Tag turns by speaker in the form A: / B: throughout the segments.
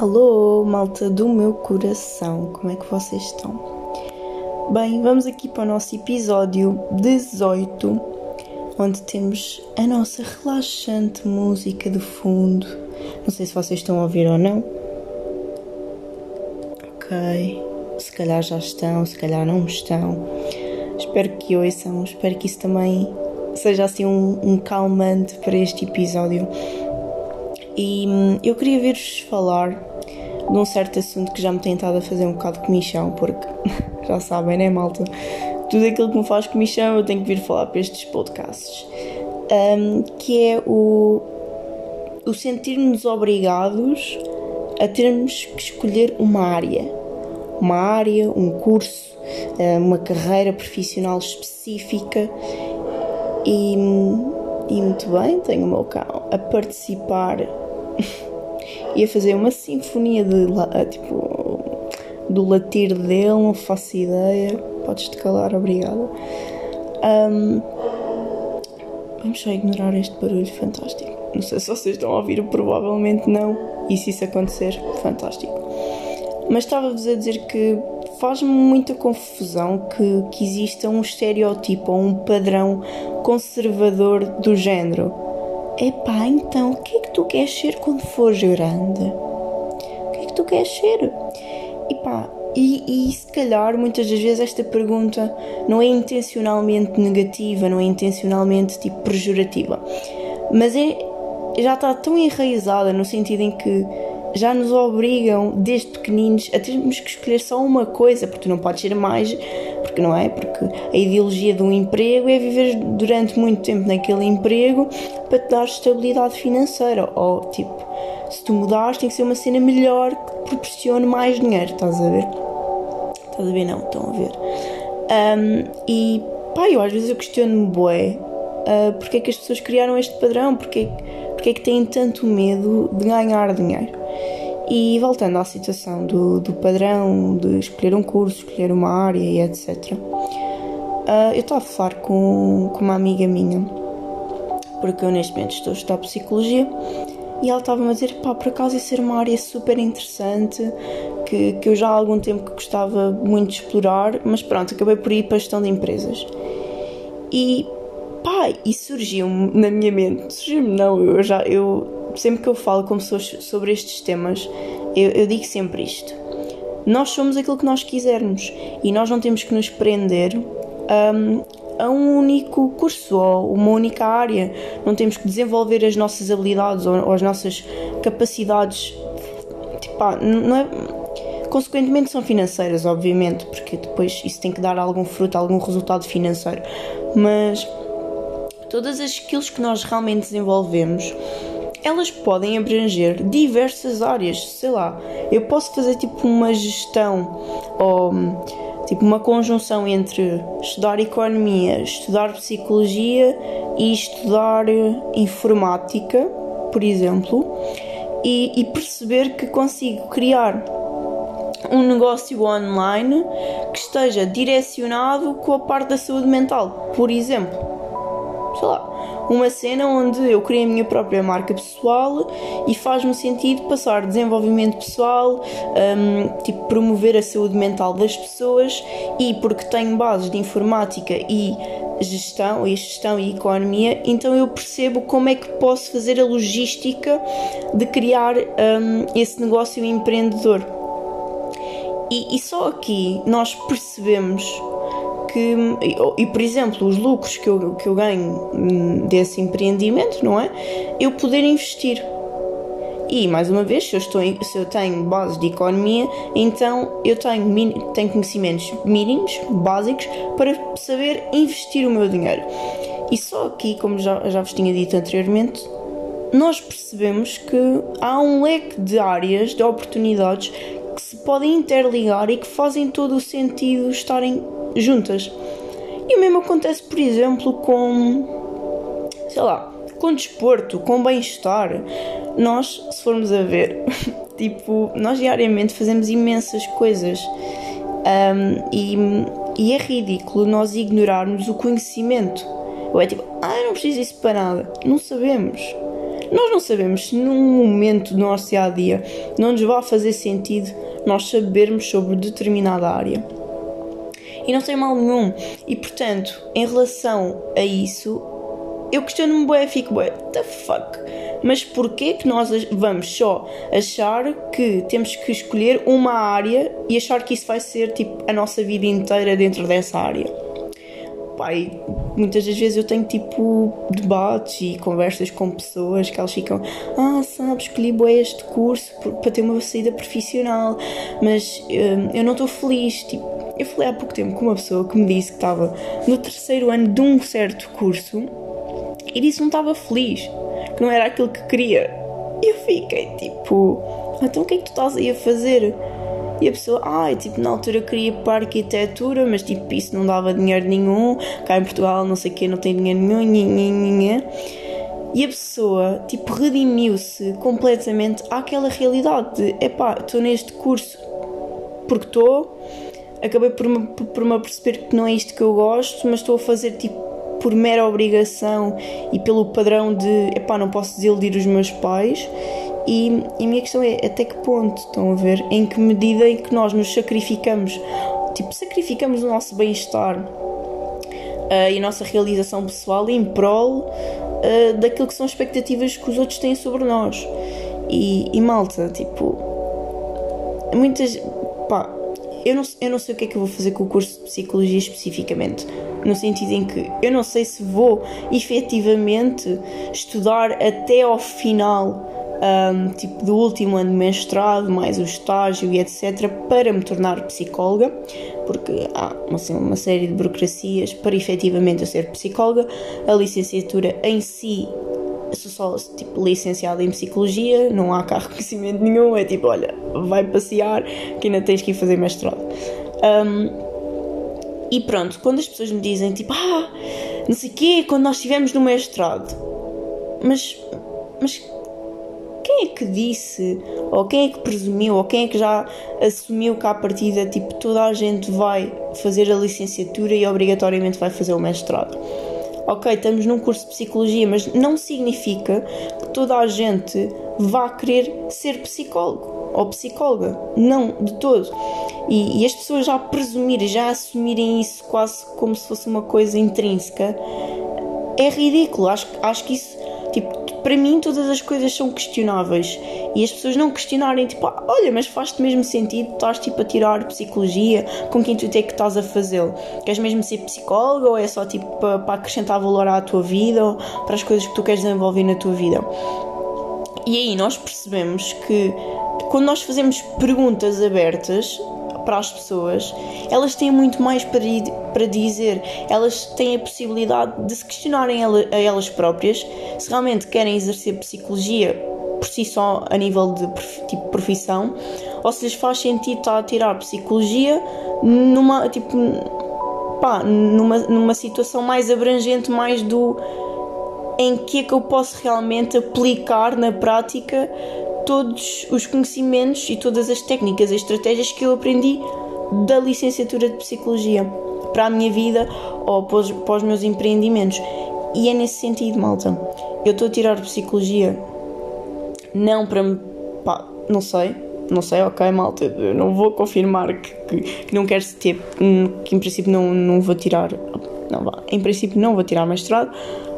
A: Alô, malta do meu coração, como é que vocês estão? Bem, vamos aqui para o nosso episódio 18, onde temos a nossa relaxante música de fundo. Não sei se vocês estão a ouvir ou não. Ok, se calhar já estão, se calhar não estão. Espero que ouçam, espero que isso também seja assim um, um calmante para este episódio. E hum, eu queria ver-vos falar de um certo assunto que já me tem estado a fazer um bocado de comichão, porque já sabem, né, malta? Tudo aquilo que me faz comichão eu tenho que vir falar para estes podcasts. Um, que é o, o sentir-nos obrigados a termos que escolher uma área. Uma área, um curso, uma carreira profissional específica e, e muito bem, tenho o meu cão a participar e a fazer uma sinfonia de tipo do latir dele, não faço ideia. Podes te calar, obrigada. Um, vamos só ignorar este barulho fantástico. Não sei se vocês estão a ouvir, provavelmente não. E se isso acontecer, fantástico. Mas estava-vos a dizer que faz-me muita confusão que, que exista um estereótipo ou um padrão conservador do género. Epá, então, o que é que tu queres ser quando fores grande? O que é que tu queres ser? Epá, e, e se calhar muitas das vezes esta pergunta não é intencionalmente negativa, não é intencionalmente tipo pejorativa, mas é, já está tão enraizada no sentido em que já nos obrigam desde pequeninos a termos que escolher só uma coisa, porque tu não podes ser mais, porque não é? Porque a ideologia de um emprego é viver durante muito tempo naquele emprego para te dar estabilidade financeira, ou tipo, se tu mudares tem que ser uma cena melhor que proporcione mais dinheiro, estás a ver? Estás a ver? Não, estão a ver. Um, e pá, eu às vezes eu questiono-me, bué, uh, porque é que as pessoas criaram este padrão, porque, porque é que têm tanto medo de ganhar dinheiro. E voltando à situação do, do padrão de escolher um curso, escolher uma área e etc. Uh, ah, eu estava a falar com, com uma amiga minha, porque eu neste momento estou a estudar Psicologia, e ela estava-me a dizer, pá, por acaso isso era uma área super interessante, que, que eu já há algum tempo que gostava muito de explorar, mas pronto, acabei por ir para a gestão de empresas. E pá, e surgiu-me na minha mente, surgiu-me não, eu já, eu sempre que eu falo com pessoas sobre estes temas, eu, eu digo sempre isto. Nós somos aquilo que nós quisermos e nós não temos que nos prender um, a um único curso ou uma única área. Não temos que desenvolver as nossas habilidades ou, ou as nossas capacidades. Tipo, não é. Consequentemente, são financeiras, obviamente, porque depois isso tem que dar algum fruto, algum resultado financeiro. Mas todas as skills que nós realmente desenvolvemos elas podem abranger diversas áreas, sei lá, eu posso fazer tipo uma gestão ou tipo uma conjunção entre estudar economia, estudar psicologia e estudar informática, por exemplo, e, e perceber que consigo criar um negócio online que esteja direcionado com a parte da saúde mental, por exemplo. Sei lá, uma cena onde eu criei a minha própria marca pessoal e faz-me sentido passar desenvolvimento pessoal, um, tipo promover a saúde mental das pessoas e porque tenho bases de informática e gestão, e gestão e economia, então eu percebo como é que posso fazer a logística de criar um, esse negócio empreendedor. E, e só aqui nós percebemos que, e, por exemplo, os lucros que eu, que eu ganho hum, desse empreendimento, não é? Eu poder investir. E, mais uma vez, se eu, estou, se eu tenho base de economia, então eu tenho, tenho conhecimentos mínimos, básicos, para saber investir o meu dinheiro. E só aqui, como já, já vos tinha dito anteriormente, nós percebemos que há um leque de áreas, de oportunidades que se podem interligar e que fazem todo o sentido estarem juntas. E o mesmo acontece, por exemplo, com, sei lá, com desporto, com bem-estar. Nós, se formos a ver, tipo, nós diariamente fazemos imensas coisas um, e, e é ridículo nós ignorarmos o conhecimento. Ou é tipo, ah, eu não preciso disso para nada. Não sabemos. nós não sabemos se num momento do nosso dia a dia não nos vai fazer sentido nós sabermos sobre determinada área. E não tem mal nenhum. E portanto, em relação a isso, eu questiono-me bué, fico bué, the fuck? Mas porquê que nós vamos só achar que temos que escolher uma área e achar que isso vai ser tipo a nossa vida inteira dentro dessa área? Pai, muitas das vezes eu tenho tipo debates e conversas com pessoas que elas ficam, ah, sabes, escolhi bué este curso para ter uma saída profissional, mas hum, eu não estou feliz. Tipo, eu falei há pouco tempo com uma pessoa que me disse que estava no terceiro ano de um certo curso e disse que não estava feliz, que não era aquilo que queria. E eu fiquei tipo, então o que é que tu estás aí a fazer? E a pessoa, ai, ah, tipo, na altura queria ir para a arquitetura, mas tipo, isso não dava dinheiro nenhum, cá em Portugal não sei o que, não tem dinheiro nenhum, nhin, E a pessoa, tipo, redimiu-se completamente àquela realidade de, epá, estou neste curso porque estou, acabei por me, por me perceber que não é isto que eu gosto, mas estou a fazer tipo por mera obrigação e pelo padrão de epá, não posso desiludir os meus pais. E, e, a minha questão é até que ponto, estão a ver? Em que medida em que nós nos sacrificamos, tipo, sacrificamos o nosso bem-estar uh, e a nossa realização pessoal em prol uh, daquilo que são expectativas que os outros têm sobre nós. E, e malta, tipo, muitas. pá, eu não, eu não sei o que é que eu vou fazer com o curso de Psicologia especificamente, no sentido em que eu não sei se vou efetivamente estudar até ao final. Um, tipo do último ano de mestrado, mais o estágio e etc., para me tornar psicóloga, porque há assim, uma série de burocracias para efetivamente eu ser psicóloga. A licenciatura em si sou só tipo, licenciada em psicologia, não há cá reconhecimento nenhum, é tipo, olha, vai passear que ainda tens que ir fazer mestrado. Um, e pronto, quando as pessoas me dizem tipo, ah, não sei o quê, quando nós estivemos no mestrado, mas, mas quem é que disse, ou quem é que presumiu, ou quem é que já assumiu que à partida tipo, toda a gente vai fazer a licenciatura e obrigatoriamente vai fazer o mestrado? ok, estamos num curso de psicologia, mas não significa que toda a gente vá querer ser psicólogo ou psicóloga. Não, de todo. E, e as pessoas já presumirem, já assumirem isso quase como se fosse uma coisa intrínseca é ridículo. Acho, acho que isso, tipo, para mim todas as coisas são questionáveis e as pessoas não questionarem, tipo, ah, olha, mas faz-te mesmo sentido, estás tipo a tirar psicologia, com quem tu é que estás a fazê-lo? Queres mesmo ser psicólogo ou é só tipo para, para acrescentar valor à tua vida ou para as coisas que tu queres desenvolver na tua vida? E aí nós percebemos que quando nós fazemos perguntas abertas para as pessoas, elas têm muito mais para, para dizer. Elas têm a possibilidade de se questionarem a elas próprias se realmente querem exercer psicologia por si só a nível de tipo profissão ou se lhes faz sentido estar a tirar psicologia numa tipo pá, numa, numa situação mais abrangente mais do em que é que eu posso realmente aplicar na prática todos os conhecimentos e todas as técnicas e estratégias que eu aprendi da licenciatura de psicologia para a minha vida ou para os, para os meus empreendimentos e é nesse sentido malta eu estou a tirar psicologia não para me. pá, não sei. Não sei, ok, malta. Eu não vou confirmar que, que, que não quero ter. que em princípio não, não vou tirar. Não vá. Em princípio não vou tirar mestrado.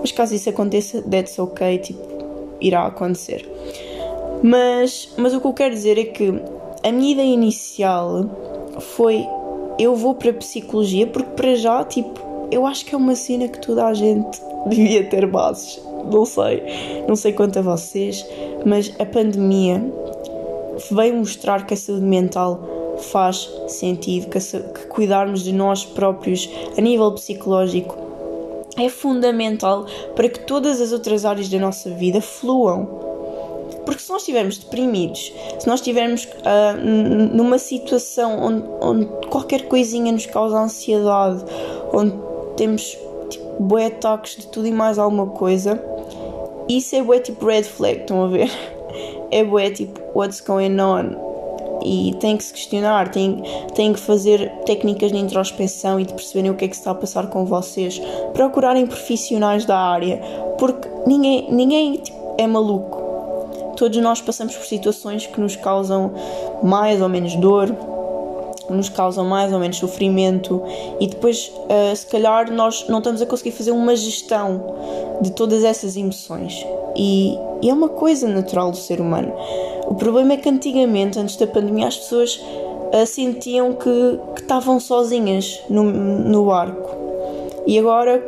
A: Mas caso isso aconteça, that's ok. Tipo, irá acontecer. Mas, mas o que eu quero dizer é que a minha ideia inicial foi eu vou para a psicologia porque para já, tipo, eu acho que é uma cena que toda a gente devia ter bases. Não sei, não sei quanto a vocês, mas a pandemia veio mostrar que a saúde mental faz sentido, que, que cuidarmos de nós próprios a nível psicológico é fundamental para que todas as outras áreas da nossa vida fluam. Porque se nós estivermos deprimidos, se nós estivermos uh, numa situação onde, onde, qualquer coisinha nos causa ansiedade, onde temos tipo, bué ataques de tudo e mais alguma coisa, isso é bué tipo red flag, estão a ver? É bué tipo what's going on? E tem que se questionar, tem que fazer técnicas de introspeção e de perceberem o que é que está a passar com vocês. Procurarem profissionais da área, porque ninguém, ninguém tipo, é maluco. Todos nós passamos por situações que nos causam mais ou menos dor, nos causam mais ou menos sofrimento e depois, uh, se calhar, nós não estamos a conseguir fazer uma gestão de todas essas emoções. E, e é uma coisa natural do ser humano. O problema é que antigamente, antes da pandemia, as pessoas uh, sentiam que, que estavam sozinhas no, no barco. E agora,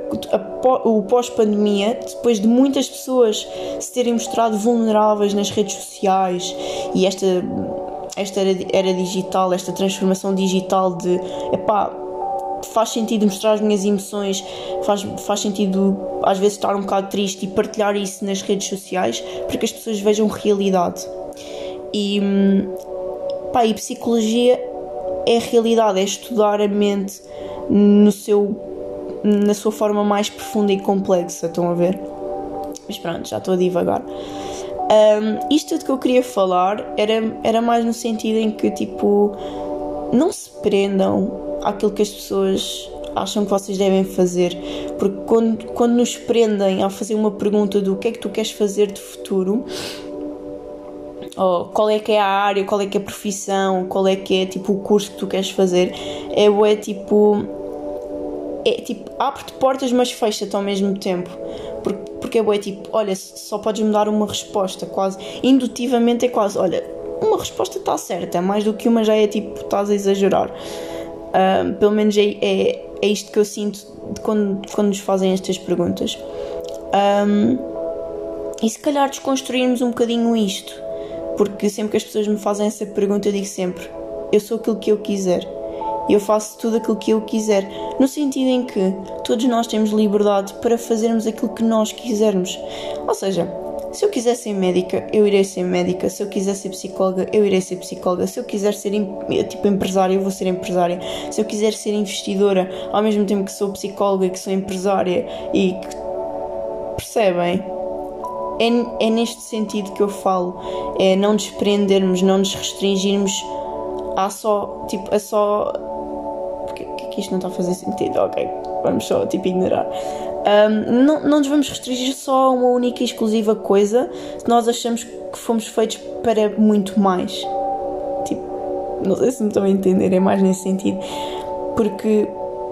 A: o pós-pandemia, depois de muitas pessoas se terem mostrado vulneráveis nas redes sociais e esta esta era, era digital, esta transformação digital de epá, faz sentido mostrar as minhas emoções, faz, faz sentido às vezes estar um bocado triste e partilhar isso nas redes sociais para que as pessoas vejam realidade. E, pá, e psicologia é realidade, é estudar a mente no seu, na sua forma mais profunda e complexa, estão a ver? Mas pronto, já estou a divagar. Um, isto tudo que eu queria falar era, era mais no sentido em que, tipo, não se prendam àquilo que as pessoas acham que vocês devem fazer, porque quando, quando nos prendem a fazer uma pergunta do que é que tu queres fazer de futuro, ou qual é que é a área, qual é que é a profissão, qual é que é tipo o curso que tu queres fazer, é, é tipo. É tipo, abre-te portas, mas fecha-te ao mesmo tempo. Porque porque é boa, tipo, olha, só podes me dar uma resposta, quase indutivamente é quase, olha, uma resposta está certa, mais do que uma já é tipo, estás a exagerar. Uh, pelo menos é, é, é, isto que eu sinto quando, quando nos fazem estas perguntas. Um, e se calhar desconstruirmos um bocadinho isto, porque sempre que as pessoas me fazem essa pergunta, eu digo sempre: eu sou aquilo que eu quiser e eu faço tudo aquilo que eu quiser, no sentido em que todos nós temos liberdade para fazermos aquilo que nós quisermos. Ou seja, se eu quiser ser médica, eu irei ser médica. Se eu quiser ser psicóloga, eu irei ser psicóloga. Se eu quiser ser tipo empresária, eu vou ser empresária. Se eu quiser ser investidora, ao mesmo tempo que sou psicóloga que sou empresária e que percebem? É, é neste sentido que eu falo. É não desprendermos, não nos restringirmos a só, tipo, a só que isto não está a fazer sentido, ok, vamos só tipo ignorar. Um, não, não nos vamos restringir só a uma única e exclusiva coisa se nós achamos que fomos feitos para muito mais. Tipo, não sei se me estão a entender, é mais nesse sentido. Porque,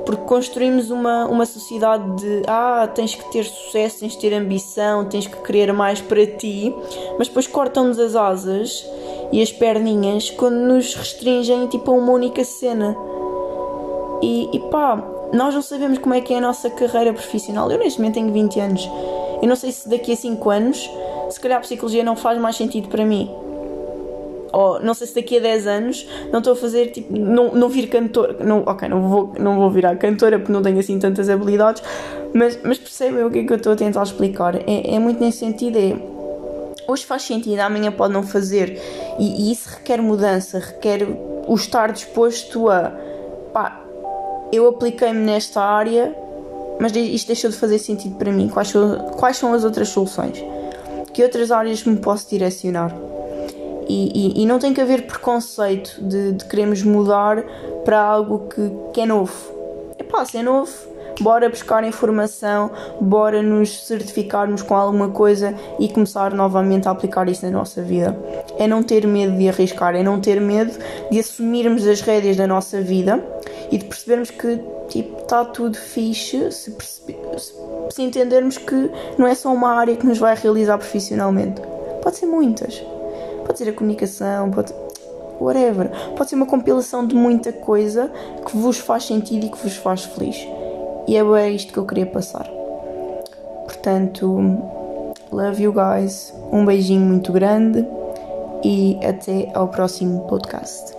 A: porque construímos uma, uma sociedade de ah, tens que ter sucesso, tens que ter ambição, tens que querer mais para ti, mas depois cortam-nos as asas e as perninhas quando nos restringem tipo a uma única cena. E, e pá, nós não sabemos como é que é a nossa carreira profissional. Eu neste momento tenho 20 anos. Eu não sei se daqui a 5 anos, se calhar a psicologia não faz mais sentido para mim. Ou não sei se daqui a 10 anos não estou a fazer tipo. Não, não vir cantora. Não, ok, não vou, não vou virar cantora porque não tenho assim tantas habilidades. Mas, mas percebem o que é que eu estou a tentar explicar? É, é muito nesse sentido. É, hoje faz sentido, amanhã pode não fazer. E, e isso requer mudança, requer o estar disposto a. Pá, eu apliquei-me nesta área, mas isto deixou de fazer sentido para mim. Quais quais são as outras soluções? Que outras áreas me posso direcionar? E, e, e não tem que haver preconceito de, de queremos mudar para algo que, que é novo. É pá, se é novo, bora buscar informação, bora nos certificarmos com alguma coisa e começar novamente a aplicar isso na nossa vida. É não ter medo de arriscar, é não ter medo de assumirmos as rédeas da nossa vida e de percebermos que tipo está tudo fixe se, perceber, se entendermos que não é só uma área que nos vai realizar profissionalmente. Pode ser muitas. Pode ser a comunicação, pode whatever. Pode ser uma compilação de muita coisa que vos faz sentido e que vos faz feliz. E é isto que eu queria passar. Portanto, love you guys. Um beijinho muito grande e até ao próximo podcast.